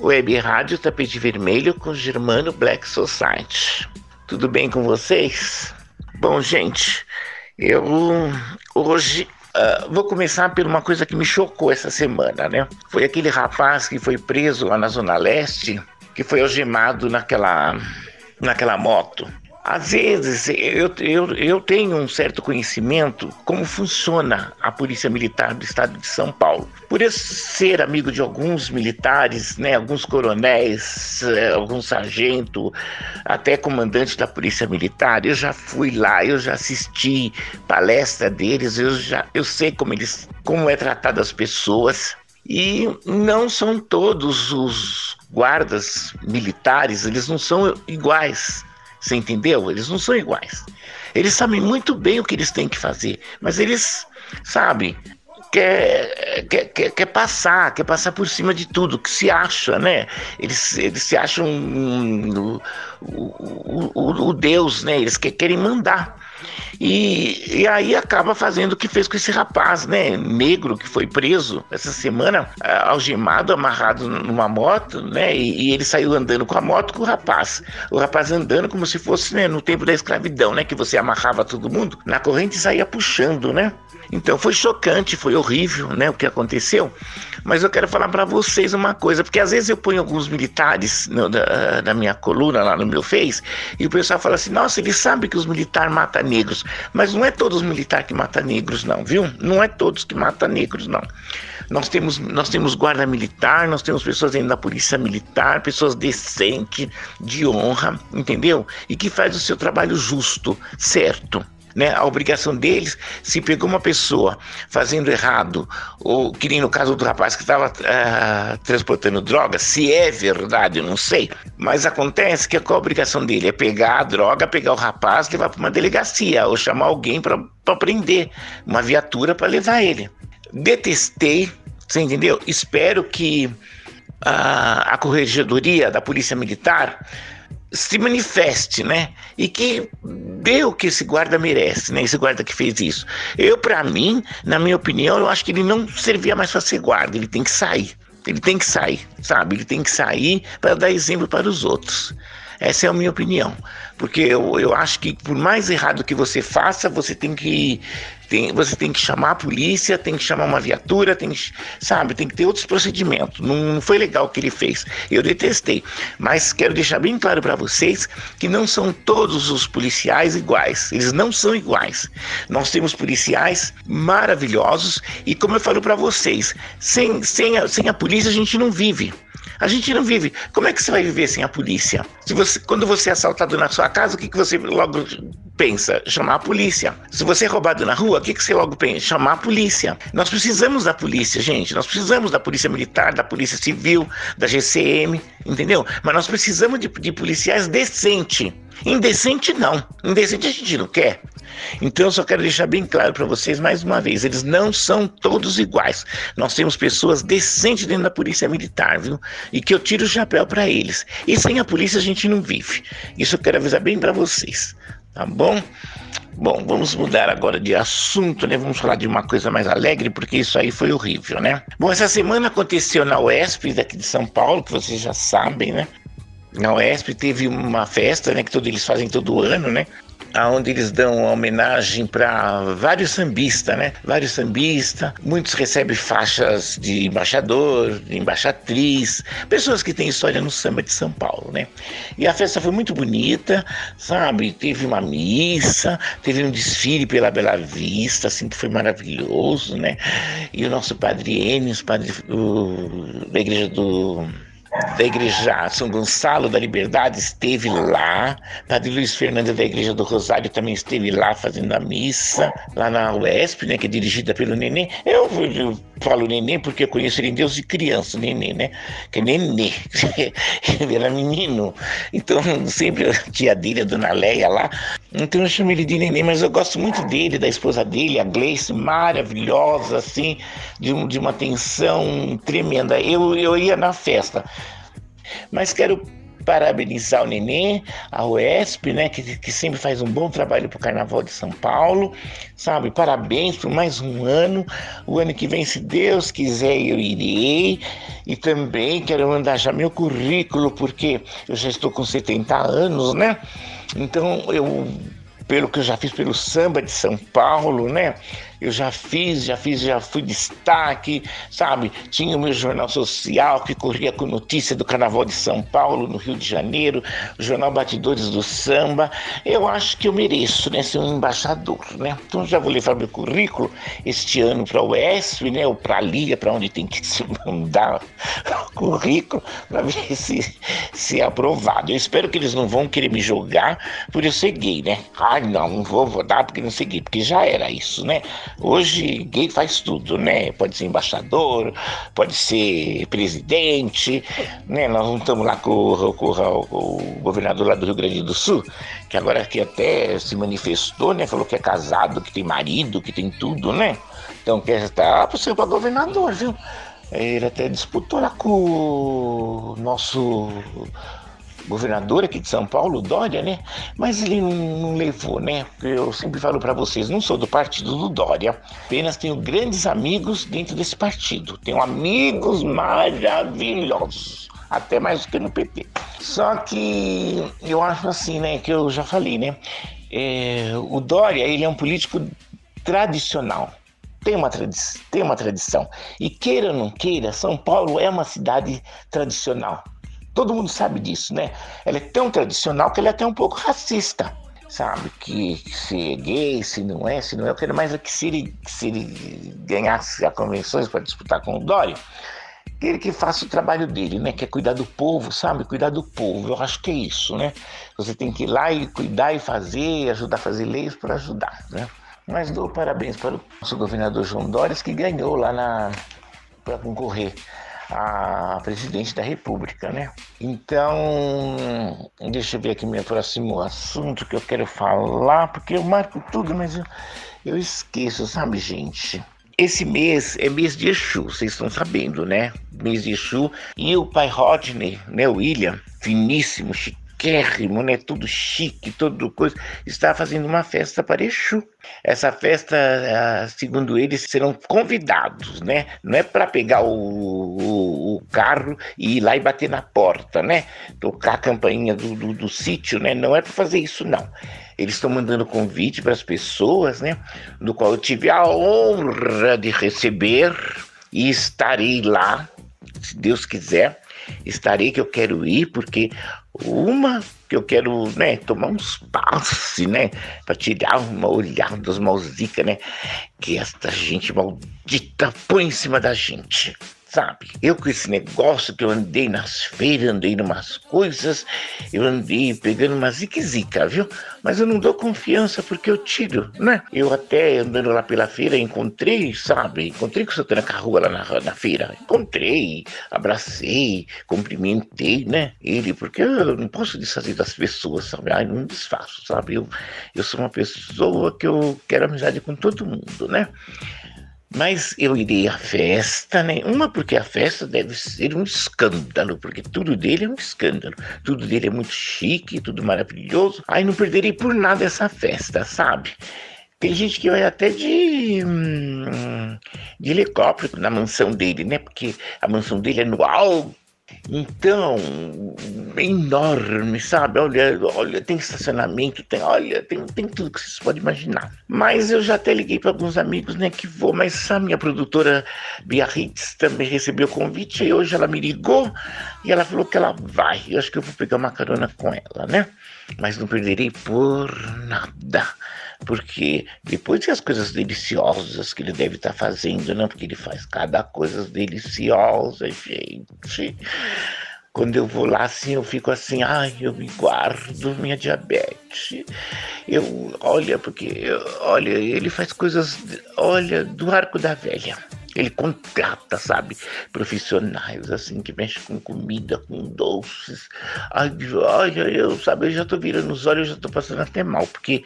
Web Rádio Tapete Vermelho com Germano Black Society. Tudo bem com vocês? Bom, gente, eu hoje uh, vou começar por uma coisa que me chocou essa semana, né? Foi aquele rapaz que foi preso lá na Zona Leste, que foi algemado naquela, naquela moto. Às vezes eu, eu, eu tenho um certo conhecimento como funciona a Polícia Militar do Estado de São Paulo. Por eu ser amigo de alguns militares, né, alguns coronéis, eh, alguns sargento, até comandante da Polícia Militar, eu já fui lá, eu já assisti palestra deles, eu já eu sei como eles como é tratado as pessoas. E não são todos os guardas militares, eles não são iguais. Você entendeu? Eles não são iguais. Eles sabem muito bem o que eles têm que fazer, mas eles, sabe, quer, quer, quer, quer passar, quer passar por cima de tudo, que se acha, né? Eles, eles se acham o, o, o, Deus, né? Eles querem mandar. E, e aí acaba fazendo o que fez com esse rapaz, né? Negro que foi preso essa semana, algemado, amarrado numa moto, né? E, e, ele saiu andando com a moto com o rapaz. O rapaz andando como se fosse né, no tempo da escravidão, né? Que você amarrava todo mundo na corrente e saía puxando, né? Então foi chocante, foi horrível, né, o que aconteceu. Mas eu quero falar para vocês uma coisa, porque às vezes eu ponho alguns militares no, da, da, minha coluna lá no meu Face e o pessoal fala assim: "Nossa, ele sabe que os militares matam negros". Mas não é todos os militares que matam negros não, viu? Não é todos que matam negros não. Nós temos nós temos guarda militar, nós temos pessoas dentro da polícia militar, pessoas decentes, de honra, entendeu? E que faz o seu trabalho justo, certo? Né? A obrigação deles, se pegou uma pessoa fazendo errado, ou que nem no caso do rapaz que estava uh, ah, transportando droga, se é verdade, eu não sei, mas acontece que a obrigação dele é pegar a droga, pegar o rapaz, levar para uma delegacia, ou chamar alguém para prender, uma viatura para levar ele. Detestei, você entendeu? Espero que uh, a corregedoria da Polícia Militar se manifeste, né? E que dê o que esse guarda merece, né? Esse guarda que fez isso. Eu, para mim, na minha opinião, eu acho que ele não servia mais para ser guarda, ele tem que sair. Ele tem que sair, sabe? Ele tem que sair para dar exemplo para os outros. Essa é a minha opinião. Porque eu, eu acho que por mais errado que você faça, você tem que tem, você tem que chamar a polícia, tem que chamar uma viatura, tem que, sabe, tem que ter outros procedimentos. Não, não foi legal o que ele fez. Eu detestei. Mas quero deixar bem claro para vocês que não são todos os policiais iguais. Eles não são iguais. Nós temos policiais maravilhosos e como eu falo para vocês, sem, sem, a, sem a polícia a gente não vive. A gente não vive. Como é que você vai viver sem a polícia? Se você, quando você é assaltado na sua casa, o que, que você logo pensa? Chamar a polícia. Se você é roubado na rua, o que, que você logo pensa? Chamar a polícia. Nós precisamos da polícia, gente. Nós precisamos da polícia militar, da polícia civil, da GCM, entendeu? Mas nós precisamos de, de policiais decentes. Indecente não. Indecente a gente não quer. Então eu só quero deixar bem claro para vocês mais uma vez, eles não são todos iguais. Nós temos pessoas decentes dentro da polícia militar, viu? E que eu tiro o chapéu para eles. E sem a polícia a gente não vive. Isso eu quero avisar bem para vocês, tá bom? Bom, vamos mudar agora de assunto, né? Vamos falar de uma coisa mais alegre, porque isso aí foi horrível, né? Bom, essa semana aconteceu na UESP daqui de São Paulo, que vocês já sabem, né? Na UESP teve uma festa, né? Que todos eles fazem todo ano, né? Aonde eles dão homenagem para vários sambistas, né? Vários sambistas, muitos recebem faixas de embaixador, de embaixatriz, pessoas que têm história no samba de São Paulo, né? E a festa foi muito bonita, sabe? Teve uma missa, teve um desfile pela Bela Vista, assim, que foi maravilhoso, né? E o nosso padre Enes, padre da igreja do da Igreja São Gonçalo da Liberdade esteve lá, Padre Luiz Fernando da Igreja do Rosário também esteve lá fazendo a missa, lá na UESP, né, que é dirigida pelo Nenê. Eu, eu falo Nenê porque eu conheço ele em Deus de criança, Nenê, né? Que é Nenê, ele era menino. Então, sempre a tia dele, a Dona Leia lá, então eu chamo ele de Nenê, mas eu gosto muito dele, da esposa dele, a Gleice, maravilhosa, assim, de, de uma atenção tremenda. Eu, eu ia na festa, mas quero parabenizar o Nenê, a UESP, né, que, que sempre faz um bom trabalho para o Carnaval de São Paulo, sabe? Parabéns por mais um ano. O ano que vem, se Deus quiser, eu irei. E também quero mandar já meu currículo, porque eu já estou com 70 anos, né? Então eu pelo que eu já fiz pelo samba de São Paulo, né? Eu já fiz, já fiz, já fui destaque, sabe? Tinha o meu jornal social que corria com notícia do Carnaval de São Paulo, no Rio de Janeiro, o jornal Batidores do Samba. Eu acho que eu mereço, né? Ser um embaixador, né? Então já vou levar meu currículo este ano para o UESP, né? Ou para a Liga, para onde tem que se mandar o currículo, para ver se, se é aprovado. Eu espero que eles não vão querer me jogar por eu ser gay, né? Ai, não, não vou, vou dar porque não sei gay, porque já era isso, né? Hoje, gay faz tudo, né? Pode ser embaixador, pode ser presidente, né? Nós não estamos lá com, com, com, o governador lá do Rio Grande do Sul, que agora que até se manifestou, né? Falou que é casado, que tem marido, que tem tudo, né? Então quer estar para ser para governador, viu? Ele até disputou lá com o nosso governador aqui de São Paulo, Dória, né? Mas ele não, não levou, né? Eu sempre falo para vocês, não sou do partido do Dória, apenas tenho grandes amigos dentro desse partido. Tenho amigos maravilhosos, até mais do que no PT. Só que eu acho assim, né? Que eu já falei, né? É, o Dória, ele é um político tradicional tem uma, tem uma tradição. E queira ou não queira, São Paulo é uma cidade tradicional. Todo mundo sabe disso, né? Ela é tão tradicional que ela é até um pouco racista, sabe? Que, que se é gay, se não é, se não é. Eu quero mais é que se ele, se ele ganhasse as convenções para disputar com o Dória, ele que faça o trabalho dele, né? Que é cuidar do povo, sabe? Cuidar do povo. Eu acho que é isso, né? Você tem que ir lá e cuidar e fazer, ajudar a fazer leis para ajudar, né? Mas dou parabéns para o nosso governador João Dória, que ganhou lá na para concorrer a presidente da República, né? Então, deixa eu ver aqui meu próximo assunto que eu quero falar, porque eu marco tudo, mas eu, eu esqueço, sabe, gente? Esse mês é mês de Exu, vocês estão sabendo, né? Mês de Exu. E o pai Rodney, né, o William, finíssimo, chiquérrimo, né? Tudo chique, tudo coisa. Está fazendo uma festa para Exu. Essa festa, ah, segundo eles, serão convidados, né? Não é para pegar o, o, o, carro e ir lá e bater na porta, né? Tocar a campainha do, do, do sítio, né? Não é para fazer isso, não. Eles estão mandando convite para as pessoas, né? Do qual eu tive a honra de receber e estarei lá, se Deus quiser estarei que eu quero ir, porque uma que eu quero, né, tomar uns passes, né, para tirar uma olhada dos mausicas, né, que esta gente maldita põe em cima da gente sabe? Eu com esse negócio que eu andei nas feiras, andei numas coisas, eu andei pegando uma zique-zica, viu? Mas eu não dou confiança porque eu tiro, né? Eu até andando lá pela feira encontrei, sabe? Encontrei com o Santana Carrua lá na, na feira. Encontrei, abracei, cumprimentei, né? Ele, porque eu não posso desfazer das pessoas, sabe? Ai, não desfaço, sabe? Eu, eu sou uma pessoa que eu quero amizade com todo mundo, né? Mas eu irei à festa, né? Uma porque a festa deve ser um escândalo, porque tudo dele é um escândalo. Tudo dele é muito chique, tudo maravilhoso. Aí não perderei por nada essa festa, sabe? Tem gente que vai até de, hum, de helicóptero na mansão dele, né? Porque a mansão dele é no alto então, enorme, sabe? Olha, olha, tem estacionamento, tem, olha, tem, tem tudo que vocês podem imaginar. Mas eu já até liguei para alguns amigos, né, que vou, mas a minha produtora Biarritz também recebeu o convite e hoje ela me ligou e ela falou que ela vai. Eu acho que eu vou pegar uma carona com ela, né? Mas não perderei por nada porque depois que as coisas deliciosas que ele deve estar tá fazendo, não, porque ele faz cada coisa deliciosa, gente. Quando eu vou lá assim, eu fico assim, ai, eu me guardo minha diabetes. Eu, olha, porque, olha, ele faz coisas, olha, do arco da velha. Ele contrata, sabe, profissionais assim que mexem com comida, com doces. Ai, olha, eu, sabe, eu já tô virando os olhos, eu já tô passando até mal, porque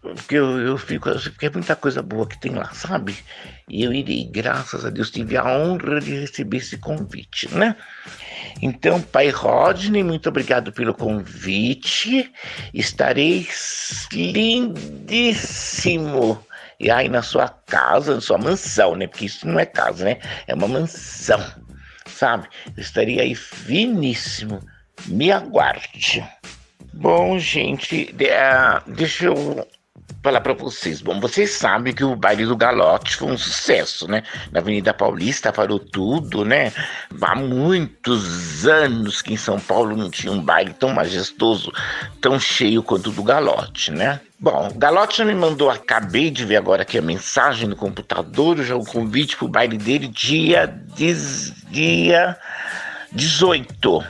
porque eu, eu fico, porque é muita coisa boa que tem lá, sabe? E eu irei, graças a Deus, tive a honra de receber esse convite, né? Então, pai Rodney, muito obrigado pelo convite. Estarei lindíssimo. E aí na sua casa, na sua mansão, né? Porque isso não é casa, né? É uma mansão, sabe? Eu estaria aí finíssimo. Me aguarde. Bom, gente, deixa eu falar para vocês. Bom, vocês sabem que o baile do Galote foi um sucesso, né? Na Avenida Paulista parou tudo, né? Há muitos anos que em São Paulo não tinha um baile tão majestoso, tão cheio quanto o do Galote, né? Bom, o Galote me mandou, acabei de ver agora aqui a mensagem no computador, já o convite pro baile dele dia, dia 18,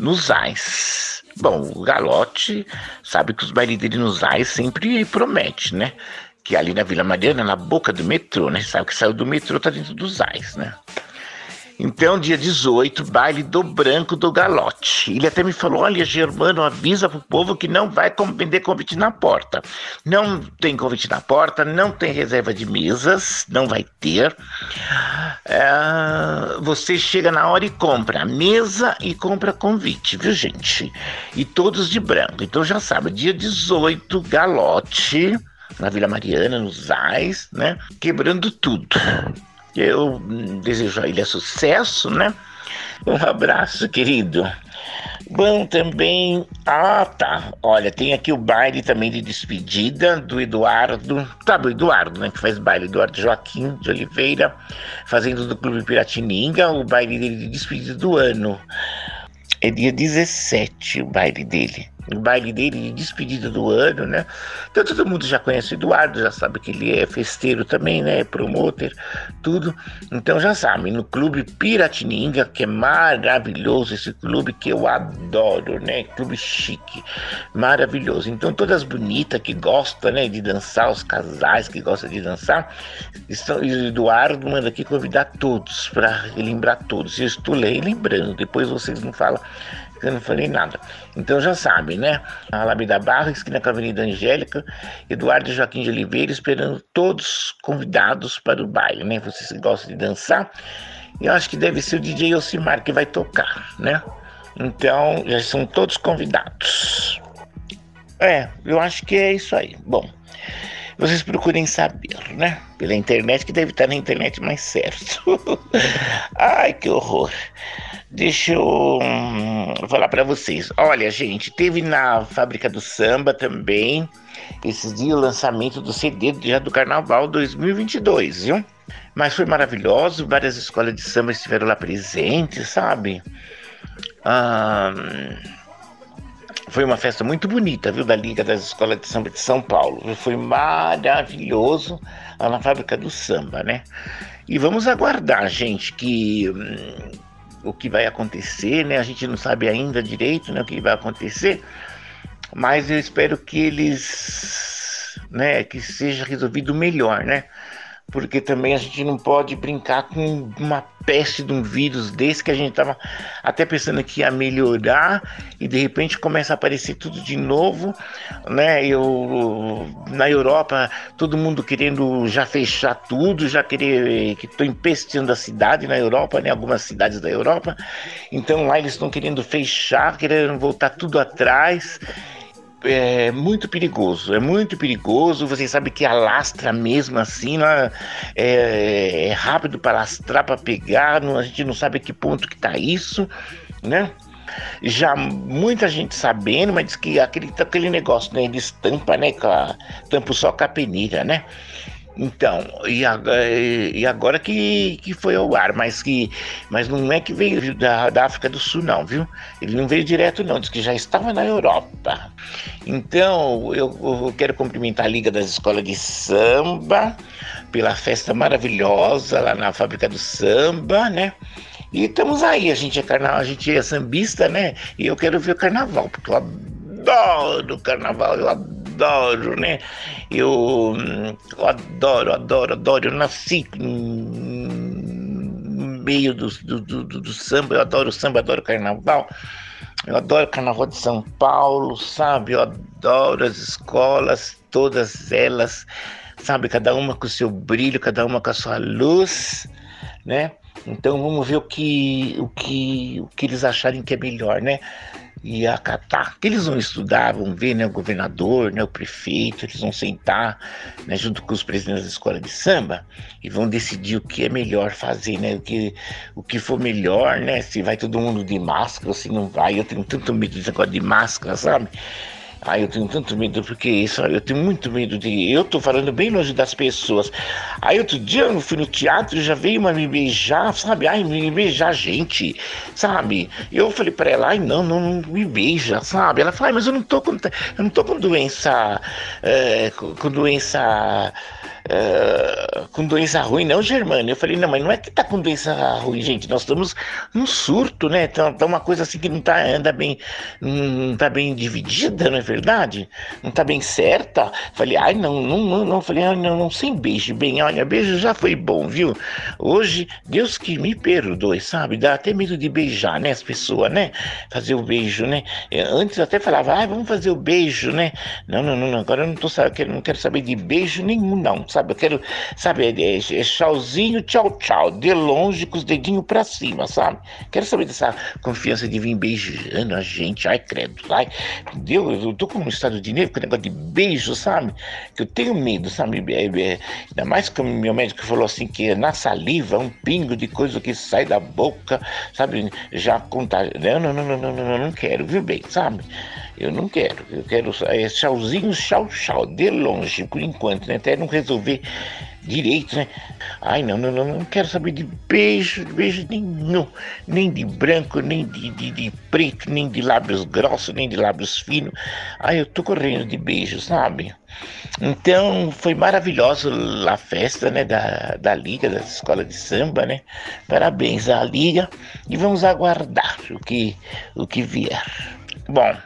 nos AIS. Bom, o Galote sabe que os bailes dele nos AIS sempre promete, né? Que ali na Vila Mariana, na boca do metrô, né? Sabe que saiu do metrô, tá dentro dos AIS, né? Então, dia 18, baile do branco do galote. Ele até me falou: olha, Germano, avisa pro povo que não vai vender convite na porta. Não tem convite na porta, não tem reserva de mesas, não vai ter. É, você chega na hora e compra mesa e compra convite, viu, gente? E todos de branco. Então já sabe, dia 18, galote na Vila Mariana, nos AIS, né? Quebrando tudo. Eu desejo a ele sucesso, né? Um abraço, querido. Bom, também. Ah, tá. Olha, tem aqui o baile também de despedida do Eduardo. Sabe o Eduardo, né? Que faz baile. Eduardo Joaquim de Oliveira, fazendo do Clube Piratininga, o baile dele de despedida do ano. É dia 17 o baile dele o baile dele de despedida do ano, né? Então todo mundo já conhece o Eduardo, já sabe que ele é festeiro também, né? Promoter, tudo. Então já sabe, no Clube Piratininga, que é maravilhoso esse clube que eu adoro, né? Clube chique, maravilhoso. Então todas bonitas que gostam, né? De dançar, os casais que gostam de dançar, estão, e o Eduardo manda aqui convidar todos para lembrar todos. Eu estou lembrando, depois vocês não falam eu não falei nada. Então já sabem, né? Alameda Barra, esquina com a Avenida Angélica, Eduardo Joaquim de Oliveira, esperando todos convidados para o baile, né? Vocês gostam de dançar. Eu acho que deve ser o DJ Ocimar que vai tocar, né? Então, já são todos convidados. É, eu acho que é isso aí. Bom, vocês procurem saber, né? Pela internet, que deve estar na internet mais certo. Ai, que horror. Deixa eu hum, falar para vocês. Olha, gente, teve na Fábrica do Samba também esses dias o lançamento do CD já do Carnaval 2022, viu? Mas foi maravilhoso, várias escolas de samba estiveram lá presentes, sabe? Foi uma festa muito bonita, viu, da Liga das Escolas de Samba de São Paulo. Foi maravilhoso lá na Fábrica do Samba, né? E vamos aguardar, gente, que hum, o que vai acontecer, né? A gente não sabe ainda direito, né, o que vai acontecer, mas eu espero que eles, né, que seja resolvido melhor, né? Porque também a gente não pode brincar com uma peste de um vírus desse que a gente estava até pensando que ia melhorar e de repente começa a aparecer tudo de novo, né? Eu na Europa todo mundo querendo já fechar tudo, já querer que estou empesteando a cidade na Europa, né? Algumas cidades da Europa, então lá eles estão querendo fechar, querendo voltar tudo atrás é muito perigoso, é muito perigoso. Você sabe que alastra mesmo assim, né? é, é rápido para lastrar, para pegar, não, a gente não sabe a que ponto que tá isso, né? Já muita gente sabendo, mas diz que aquele, aquele negócio, né? Ele estampa, né? A, tampa só com a peneira, né? Então, e agora, e agora que, que foi ao ar, mas que mas não é que veio da, da África do Sul, não, viu? Ele não veio direto, não, diz que já estava na Europa. Então, eu, eu quero cumprimentar a Liga das Escolas de Samba pela festa maravilhosa lá na Fábrica do Samba, né? E estamos aí, a gente é carnaval, a gente é sambista, né? E eu quero ver o carnaval, porque eu adoro carnaval, eu adoro adoro, né? Eu, eu adoro, adoro, adoro. Eu nasci no meio do, do, do, do samba, eu adoro samba, adoro carnaval. Eu adoro Carnaval de São Paulo, sabe? Eu adoro as escolas, todas elas, sabe? Cada uma com o seu brilho, cada uma com a sua luz, né? Então vamos ver o que, o que, o que eles acharem que é melhor, né? E acatar. Eles vão estudar, vão ver né, o governador, né, o prefeito, eles vão sentar né, junto com os presidentes da escola de samba e vão decidir o que é melhor fazer, né, o, que, o que for melhor, né, se vai todo mundo de máscara ou se não vai. Eu tenho tanto medo desse negócio de máscara, sabe? Ai, eu tenho tanto medo, porque isso, eu tenho muito medo de. Eu tô falando bem longe das pessoas. Aí outro dia eu fui no teatro e já veio uma me beijar, sabe? Ai, me beijar gente, sabe? Eu falei pra ela, ai, não, não, não me beija, sabe? Ela falou, ai, mas eu não tô com. Eu não tô com doença. É, com doença com doença ruim, não, Germano. Eu falei, não, mas não é que tá com doença ruim, gente. Nós estamos num surto, né? Tá, tá uma coisa assim que não tá, anda bem, não tá bem dividida, não é verdade? Não tá bem certa. Falei, ai, não, não, não, não. Falei, ai, não, não, sem beijo, bem, olha, beijo já foi bom, viu? Hoje, Deus que me perdoe, sabe? Dá até medo de beijar, né? As pessoas, né? Fazer o beijo, né? Antes eu até falava, ai, vamos fazer o beijo, né? Não, não, não, agora eu não tô sabendo, não quero saber de beijo nenhum, não, sabe? Eu quero, sabe, é, é tchauzinho, tchau, tchau, de longe com os dedinhos pra cima, sabe? Quero saber dessa confiança de vir beijando a gente, ai, credo, ai, Deus, eu tô com um estado de nervo com negócio de beijo, sabe? Que eu tenho medo, sabe? É, é, ainda mais que o meu médico falou assim, que na saliva, um pingo de coisa que sai da boca, sabe? Já contagia. Não, não, não, não, não, não, não quero, viu bem, sabe? Eu não quero. Eu quero é, tchauzinho, tchau, tchau, de longe, por enquanto, né? Até não resolver direito, né? Ai, não, não, não, não quero saber de beijo, de beijo nenhum. Nem de branco, nem de, de, de, preto, nem de lábios grossos, nem de lábios finos. Ai, eu tô correndo de beijo, sabe? Então, foi maravilhosa a festa, né, da, da Liga, da Escola de Samba, né? Parabéns à Liga e vamos aguardar o que, o que vier. Bom,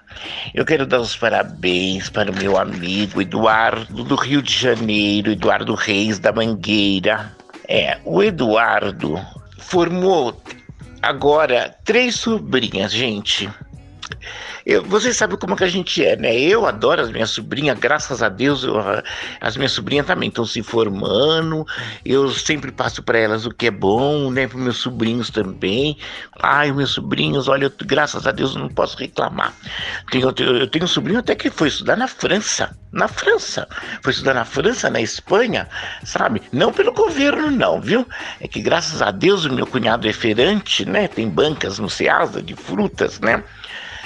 eu quero dar os parabéns para o meu amigo Eduardo do Rio de Janeiro, Eduardo Reis da Mangueira. É, o Eduardo formou agora três sobrinhas, gente. Eu, vocês sabem como que a gente é, né? Eu adoro as minhas sobrinhas, graças a Deus, eu, as minhas sobrinhas também estão se formando. Eu sempre passo para elas o que é bom, né? Para meus sobrinhos também. Ai, meus sobrinhos, olha, eu, graças a Deus eu não posso reclamar. Tenho, eu tenho um sobrinho até que foi estudar na França. Na França. Foi estudar na França, na Espanha, sabe? Não pelo governo, não, viu? É que graças a Deus o meu cunhado é feirante, né? Tem bancas no Ceasa de frutas, né?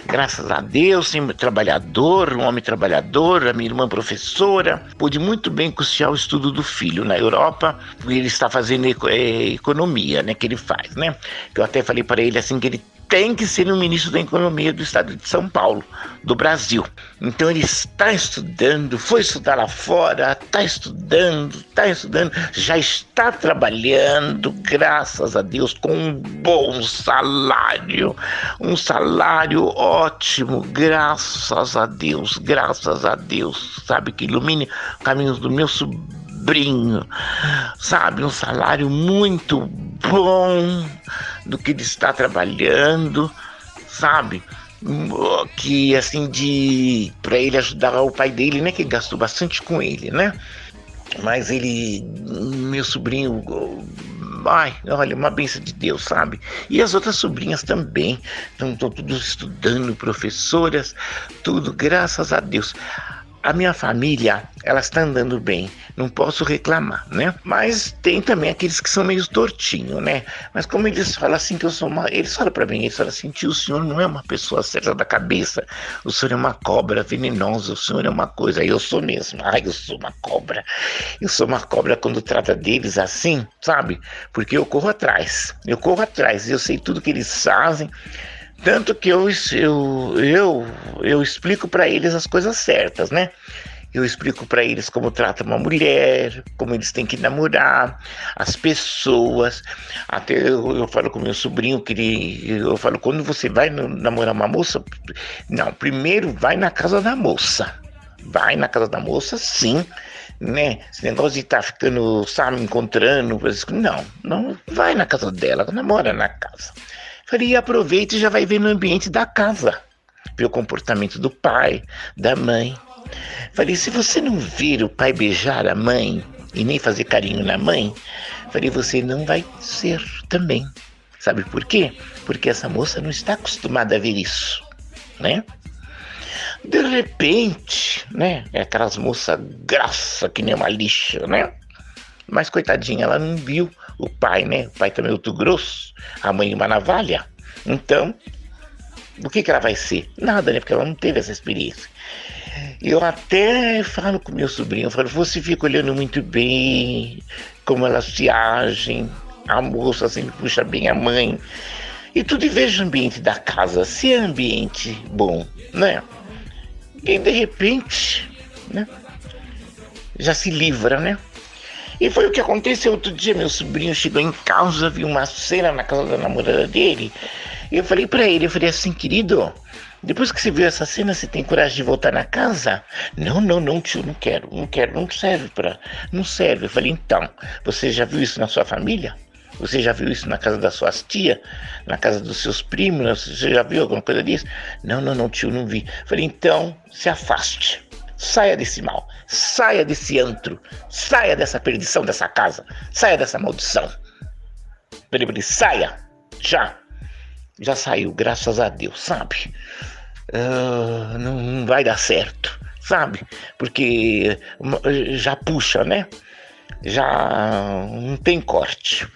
Graças a Deus, sempre trabalhador, um homem trabalhador, a minha irmã professora, pude muito bem custear o estudo do filho na Europa, ele está fazendo é, economia, né, que ele faz, né? Eu até falei para ele assim que ele tem que ser o ministro da Economia do Estado de São Paulo, do Brasil. Então ele está estudando, foi estudar lá fora, está estudando, está estudando, já está trabalhando, graças a Deus, com um bom salário, um salário ótimo, graças a Deus, graças a Deus, sabe, que ilumine caminhos do meu sobrinho, sabe, um salário muito bom do que ele está trabalhando, sabe? Que assim de para ele ajudar o pai dele, né, que gastou bastante com ele, né? Mas ele, meu sobrinho, ai, olha, uma benção de Deus, sabe? E as outras sobrinhas também, estão tudo estudando, professoras, tudo, graças a Deus a minha família, ela está andando bem, não posso reclamar, né? Mas tem também aqueles que são meio tortinhos, né? Mas como eles falam assim que eu sou uma, eles falam para mim, eles falam assim, tio, o senhor não é uma pessoa certa da cabeça, o senhor é uma cobra venenosa, o senhor é uma coisa, eu sou mesmo, ai, eu sou uma cobra, eu sou uma cobra quando trata deles assim, sabe? Porque eu corro atrás, eu corro atrás, eu sei tudo que eles fazem, tanto que eu, eu, eu, eu explico para eles as coisas certas, né? Eu explico para eles como trata uma mulher, como eles têm que namorar, as pessoas. Até eu, eu falo com meu sobrinho que ele, eu falo quando você vai namorar uma moça, não, primeiro vai na casa da moça. Vai na casa da moça, sim, né? Esse negócio de estar tá ficando, sabe, encontrando, não, não vai na casa dela, namora na casa. Falei, aproveita e já vai ver no ambiente da casa. Ver o comportamento do pai, da mãe. Falei, se você não vir o pai beijar a mãe e nem fazer carinho na mãe, Falei, você não vai ser também. Sabe por quê? Porque essa moça não está acostumada a ver isso, né? De repente, né? É aquelas moças graça que nem uma lixa, né? Mas coitadinha, ela não viu o pai, né? O pai também é outro grosso, a mãe uma navalha. Então, o que, que ela vai ser? Nada, né? Porque ela não teve essa experiência. Eu até falo com meu sobrinho, eu falo, você fica olhando muito bem como elas se agem, a moça sempre puxa bem a mãe. E tudo e veja o ambiente da casa, se é ambiente bom, né? E de repente, né? Já se livra, né? E foi o que aconteceu outro dia. Meu sobrinho chegou em casa, viu uma cena na casa da namorada dele. E eu falei para ele, eu falei assim, querido, depois que você viu essa cena, você tem coragem de voltar na casa? Não, não, não, tio, não quero, não quero, não serve para, não serve. Eu falei, então, você já viu isso na sua família? Você já viu isso na casa das suas tias? Na casa dos seus primos? Você já viu alguma coisa disso? Não, não, não, tio, não vi. Eu falei, então, se afaste. Saia desse mal, saia desse antro, saia dessa perdição dessa casa, saia dessa maldição. Falei, saia, já. Já saiu, graças a Deus, sabe? Uh, não, não vai dar certo, sabe? Porque já puxa, né? Já não tem corte.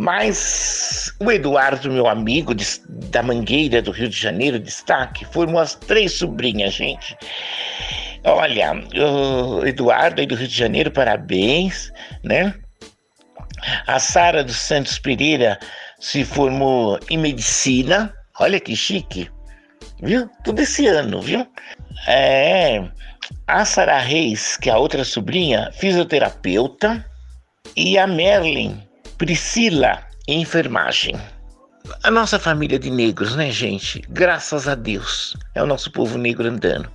Mas o Eduardo, meu amigo de, da Mangueira do Rio de Janeiro, destaque, foram as três sobrinhas, gente. Olha, o Eduardo aí do Rio de Janeiro, parabéns, né? A Sara dos Santos Pereira se formou em medicina, olha que chique, viu? Tudo esse ano, viu? É, a Sara Reis, que é a outra sobrinha, fisioterapeuta, e a Merlin Priscila, enfermagem. A nossa família de negros, né, gente? Graças a Deus, é o nosso povo negro andando.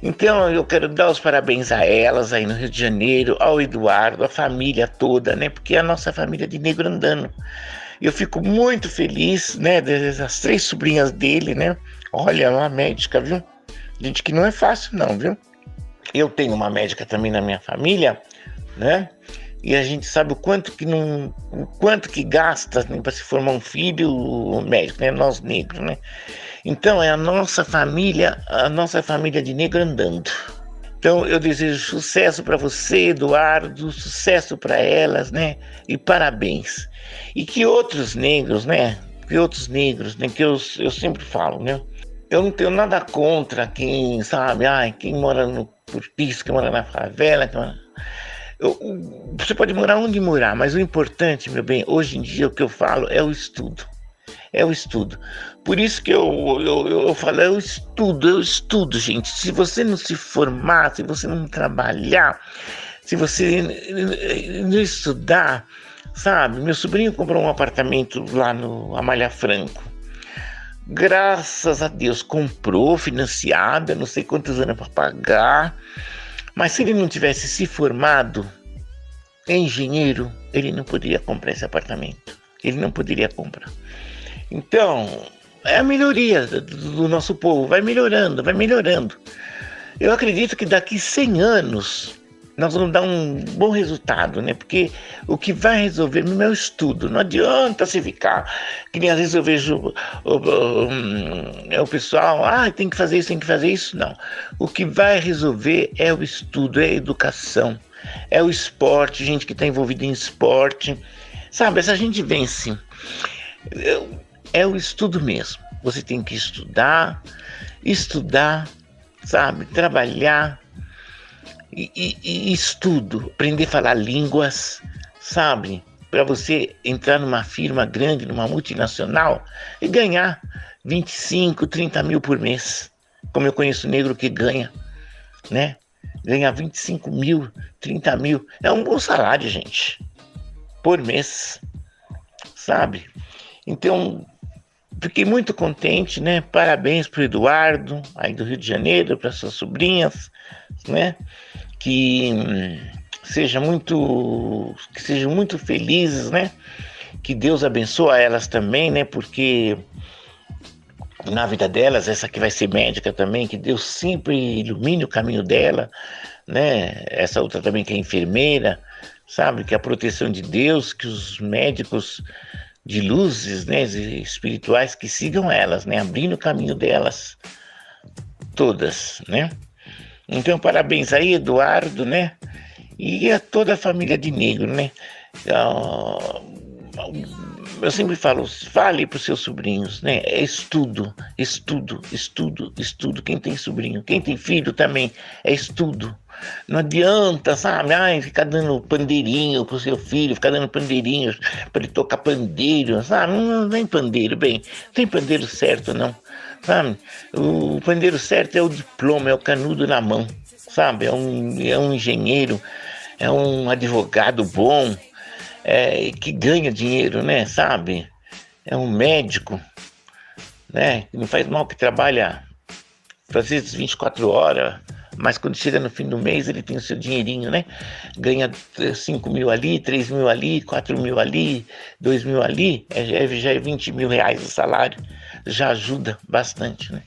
Então eu quero dar os parabéns a elas aí no Rio de Janeiro, ao Eduardo, a família toda, né? Porque é a nossa família de negro andando. Eu fico muito feliz, né? Das três sobrinhas dele, né? Olha, uma médica, viu? Gente, que não é fácil, não, viu? Eu tenho uma médica também na minha família, né? E a gente sabe o quanto que não, o quanto que gasta né, para se formar um filho médico, né? Nós negros, né? Então é a nossa família, a nossa família de negro andando. Então eu desejo sucesso para você, Eduardo, sucesso para elas, né? E parabéns. E que outros negros, né? Que outros negros, né? Que eu, eu sempre falo, né? Eu não tenho nada contra quem, sabe, ai, quem mora no cortiço, quem mora na favela, quem mora você pode morar onde morar, mas o importante, meu bem, hoje em dia o que eu falo é o estudo. É o estudo. Por isso que eu, eu, eu falo, é o estudo, é o estudo, gente. Se você não se formar, se você não trabalhar, se você não estudar, sabe? Meu sobrinho comprou um apartamento lá no Amália Franco. Graças a Deus comprou, financiada, não sei quantos anos para pagar. Mas se ele não tivesse se formado engenheiro, ele não poderia comprar esse apartamento. Ele não poderia comprar. Então, é a melhoria do nosso povo, vai melhorando, vai melhorando. Eu acredito que daqui 100 anos nós vamos dar um bom resultado, né? Porque o que vai resolver mesmo é o estudo. Não adianta se ficar, que nem às vezes eu vejo o, o, o, o pessoal, ah, tem que fazer isso, tem que fazer isso. Não. O que vai resolver é o estudo, é a educação, é o esporte, gente que está envolvida em esporte. Sabe, essa gente vence. É o estudo mesmo. Você tem que estudar, estudar, sabe, trabalhar e, e, e estudo, aprender a falar línguas, sabe? Para você entrar numa firma grande, numa multinacional e ganhar 25, 30 mil por mês. Como eu conheço negro que ganha, né? Ganhar 25 mil, 30 mil. É um bom salário, gente. Por mês, sabe? Então, fiquei muito contente, né? Parabéns para o Eduardo, aí do Rio de Janeiro, para suas sobrinhas, né? Que hum, seja muito, que sejam muito felizes, né? Que Deus abençoe elas também, né? Porque na vida delas, essa que vai ser médica também, que Deus sempre ilumine o caminho dela, né? Essa outra também que é enfermeira, sabe? Que a proteção de Deus, que os médicos de luzes, né, espirituais que sigam elas, né, abrindo o caminho delas todas, né? Então, parabéns aí, Eduardo, né? E a toda a família de negro, né? Eu sempre falo, fale para os seus sobrinhos, né? É estudo, estudo, estudo, estudo. Quem tem sobrinho, quem tem filho também, é estudo. Não adianta, sabe? Ai, ficar dando pandeirinho pro seu filho, ficar dando pandeirinhos para ele tocar pandeiro, sabe? Não, não tem pandeiro, bem, não tem pandeiro certo, não. Sabe? O pandeiro certo é o diploma, é o canudo na mão, sabe? É um, é um engenheiro, é um advogado bom, é, que ganha dinheiro, né? Sabe? É um médico, né? Que não faz mal que trabalha às vezes 24 horas, mas quando chega no fim do mês ele tem o seu dinheirinho, né? Ganha 5 mil ali, 3 mil ali, 4 mil ali, 2 mil ali, é, já é 20 mil reais o salário, já ajuda bastante, né?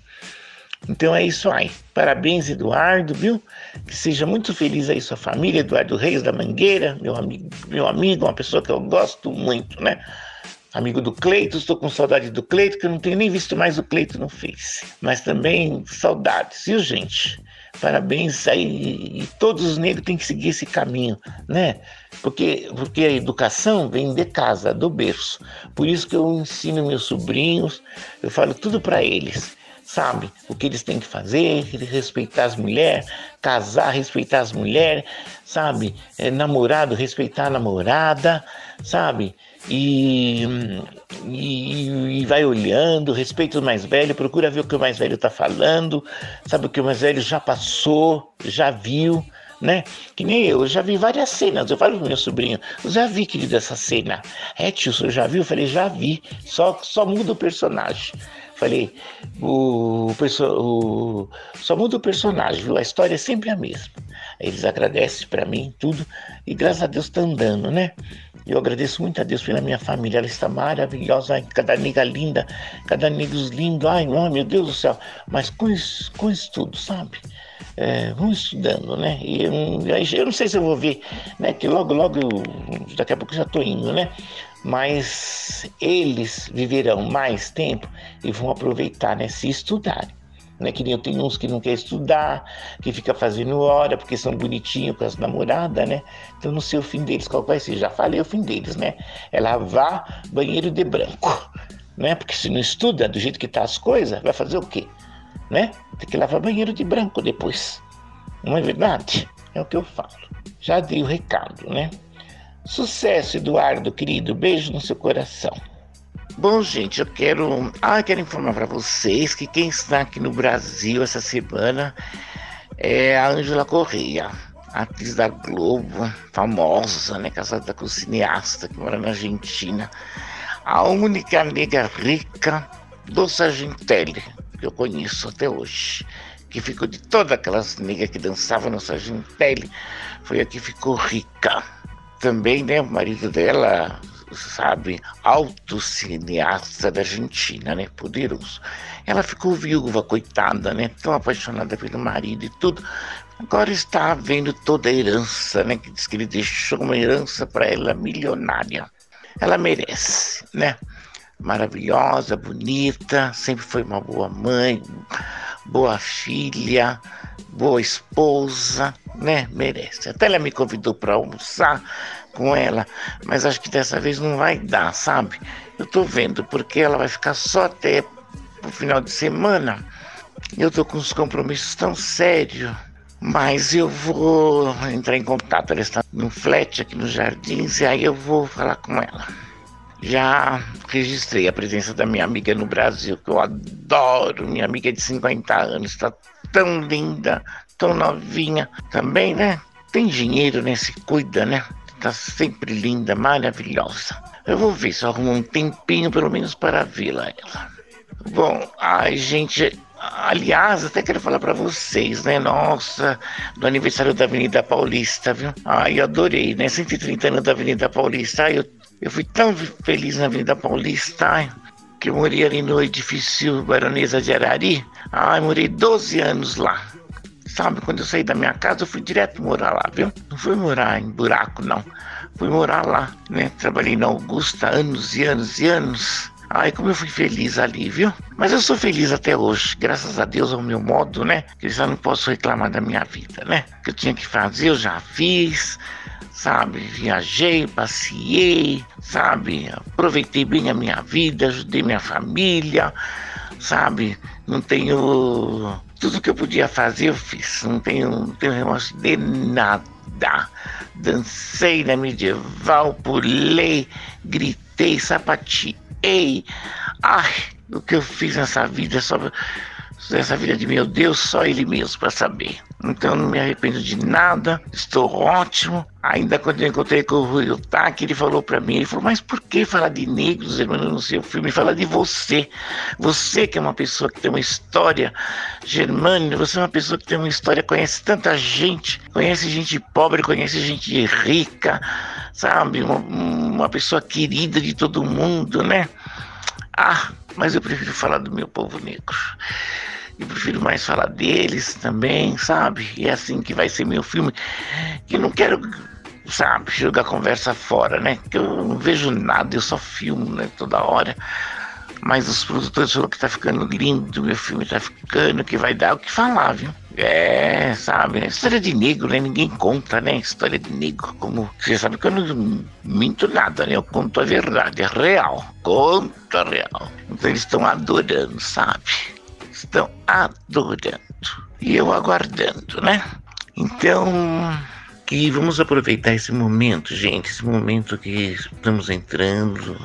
Então é isso aí. Parabéns, Eduardo, viu? Que seja muito feliz aí sua família, Eduardo Reis da Mangueira, meu amigo, meu amigo, uma pessoa que eu gosto muito, né? Amigo do Cleito, estou com saudade do Cleito, que eu não tenho nem visto mais o Cleito no Face. Mas também saudades, viu, gente? Parabéns aí, e todos os negros têm que seguir esse caminho, né? Porque, porque a educação vem de casa, do berço. Por isso que eu ensino meus sobrinhos, eu falo tudo para eles sabe? O que eles têm que fazer, respeitar as mulheres, casar, respeitar as mulheres, sabe? É, namorado, respeitar a namorada, sabe? E, e, e, vai olhando, respeita o mais velho, procura ver o que o mais velho está falando, sabe o que o mais velho já passou, já viu, né? Que nem eu, eu já vi várias cenas. Eu falo pro meu sobrinho, eu já vi, querido, essa cena. É, tio, você já viu? Eu falei, já vi, só, só muda o personagem. Falei, o, o, só muda o personagem, viu? A história é sempre a mesma. Eles agradecem para mim tudo e graças a Deus está andando, né? Eu agradeço muito a Deus pela minha família, ela está maravilhosa, cada nega linda, cada negros lindo, ai, meu Deus do céu. Mas com isso, com isso tudo, sabe? É, vamos estudando, né? E eu, eu, não sei se eu vou ver, né? Que logo, logo, daqui a pouco já estou indo, né? Mas eles viverão mais tempo e vão aproveitar, né? Se estudarem. Né? Que nem eu tenho uns que não quer estudar, que fica fazendo hora porque são bonitinhos com as namoradas, né? Então não sei o fim deles, qual vai ser? Já falei o fim deles, né? É lavar banheiro de branco, né? Porque se não estuda do jeito que tá as coisas, vai fazer o quê? Né? Tem que lavar banheiro de branco depois. Não é verdade? É o que eu falo. Já dei o recado, né? Sucesso, Eduardo, querido. Beijo no seu coração. Bom, gente, eu quero, ah, eu quero informar para vocês que quem está aqui no Brasil essa semana é a Ângela Correia, atriz da Globo, famosa, né, casada com o cineasta que mora na Argentina, a única nega rica do Sargentelli que eu conheço até hoje, que ficou de todas aquelas negas que dançavam no Sargentelli, foi a que ficou rica. Também, né, o marido dela sabe, alto cineasta da Argentina, né? Poderoso. Ela ficou viúva, coitada, né? Tão apaixonada pelo marido e tudo. Agora está vendo toda a herança, né? Que diz que ele deixou uma herança para ela milionária. Ela merece, né? Maravilhosa, bonita, sempre foi uma boa mãe, boa filha, boa esposa, né? Merece. Até ela me convidou para almoçar com ela, mas acho que dessa vez não vai dar, sabe? Eu tô vendo, porque ela vai ficar só até o final de semana. Eu tô com uns compromissos tão sérios. Mas eu vou entrar em contato. Ela está num flat aqui nos jardins e aí eu vou falar com ela. Já registrei a presença da minha amiga no Brasil, que eu adoro. Minha amiga de 50 anos, está tão linda, tão novinha também, né? Tem dinheiro, né? Se cuida, né? Tá sempre linda, maravilhosa. Eu vou ver se arrumo um tempinho, pelo menos, para vê-la. Ela. Bom, ai, gente, Aliás, até quero falar para vocês, né? Nossa, do aniversário da Avenida Paulista, viu? Ai, adorei, né? 130 anos da Avenida Paulista. Ai, eu, eu fui tão feliz na Avenida Paulista, que eu morei ali no edifício Baronesa de Arari. Ai, morei 12 anos lá. Sabe, quando eu saí da minha casa, eu fui direto morar lá, viu? Não fui morar em buraco, não. fui morar lá, né? Trabalhei na Augusta anos e anos e anos. Ai, como eu fui feliz ali, viu? Mas eu sou feliz até hoje, graças a Deus ao meu modo, né? Que eu já não posso reclamar da minha vida, né? O que eu tinha que fazer, eu já fiz, sabe? Viajei, passei, sabe? Aproveitei bem a minha vida, ajudei minha família, sabe? Não tenho. Tudo que eu podia fazer, eu fiz. Não tenho, não tenho remorso de nada. Dancei na medieval, pulei, gritei, sapateei ei, ai, o que eu fiz nessa vida, só essa vida de meu Deus, só Ele mesmo para saber. Então não me arrependo de nada, estou ótimo. Ainda quando eu encontrei com o Rui Otaki, ele falou para mim, ele falou, mas por que falar de negros, irmão, no seu filme? Fala de você. Você que é uma pessoa que tem uma história, Germânia, você é uma pessoa que tem uma história, conhece tanta gente, conhece gente pobre, conhece gente rica, sabe? Uma, uma pessoa querida de todo mundo, né? Ah, mas eu prefiro falar do meu povo negro. Eu prefiro mais falar deles também, sabe? E é assim que vai ser meu filme. Que não quero, sabe, jogar conversa fora, né? Que eu não vejo nada, eu só filmo, né? Toda hora. Mas os produtores falaram que tá ficando lindo, meu filme tá ficando, que vai dar o que falar, viu? É, sabe, né? história de negro, né? Ninguém conta, né? História de negro, como você sabe que eu não minto nada, né? Eu conto a verdade, é real, conto a real. Então eles estão adorando, sabe? Estão adorando. E eu aguardando, né? Então, que vamos aproveitar esse momento, gente, esse momento que estamos entrando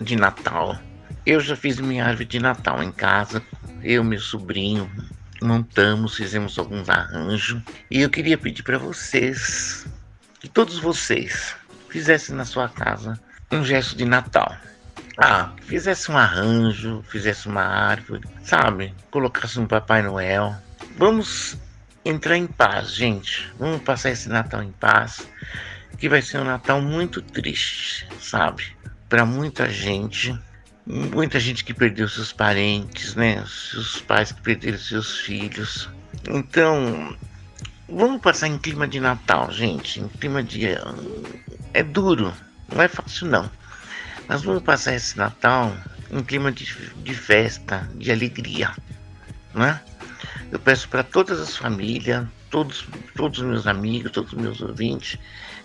de Natal. Eu já fiz minha árvore de Natal em casa, eu, meu sobrinho, montamos, fizemos alguns arranjos e eu queria pedir para vocês, que todos vocês fizessem na sua casa um gesto de Natal. Ah, fizesse um arranjo, fizesse uma árvore, sabe? Colocasse um Papai Noel. Vamos entrar em paz, gente. Vamos passar esse Natal em paz, que vai ser um Natal muito triste, sabe? Para muita gente muita gente que perdeu seus parentes, né? Seus pais que perderam seus filhos. Então, vamos passar em clima de Natal, gente. Em clima de. É duro, não é fácil não. Mas vamos passar esse Natal em clima de, de festa, de alegria, né? Eu peço para todas as famílias, todos, todos os meus amigos, todos os meus ouvintes,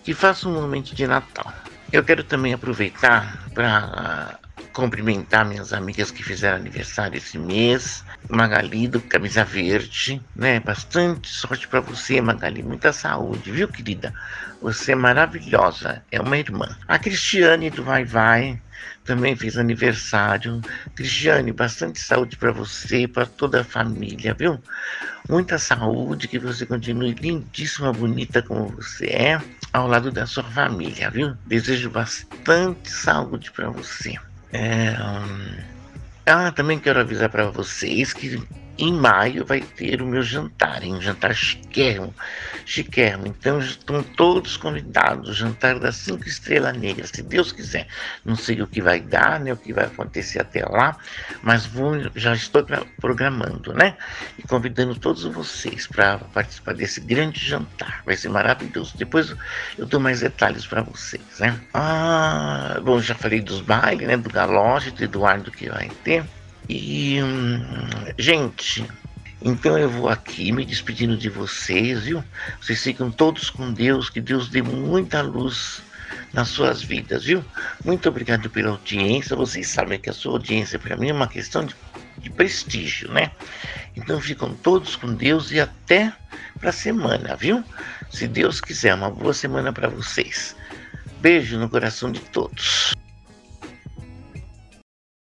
que façam um momento de Natal. Eu quero também aproveitar para cumprimentar minhas amigas que fizeram aniversário esse mês. Magali do Camisa Verde, né? Bastante sorte para você, Magali. Muita saúde, viu, querida? Você é maravilhosa, é uma irmã. A Cristiane do Vai Vai também fez aniversário. Cristiane, bastante saúde para você, para toda a família, viu? Muita saúde, que você continue lindíssima, bonita como você é, ao lado da sua família, viu? Desejo bastante saúde para você. É, hum, ah, também quero avisar para vocês que em maio vai ter o meu jantar, um jantar chiquérrimo, chiquérrimo. Então estão todos convidados, jantar das cinco estrelas negras, se Deus quiser. Não sei o que vai dar, né, o que vai acontecer até lá, mas vou, já estou programando, né? E convidando todos vocês para participar desse grande jantar. Vai ser maravilhoso. Depois eu dou mais detalhes para vocês, né? Ah, bom, já falei dos bailes, né? Do galoche, do Eduardo que vai ter. E, hum, gente, então eu vou aqui me despedindo de vocês, viu? Vocês ficam todos com Deus, que Deus dê muita luz nas suas vidas, viu? Muito obrigado pela audiência. Vocês sabem que a sua audiência para mim é uma questão de, de prestígio, né? Então ficam todos com Deus e até para semana, viu? Se Deus quiser, uma boa semana para vocês. Beijo no coração de todos.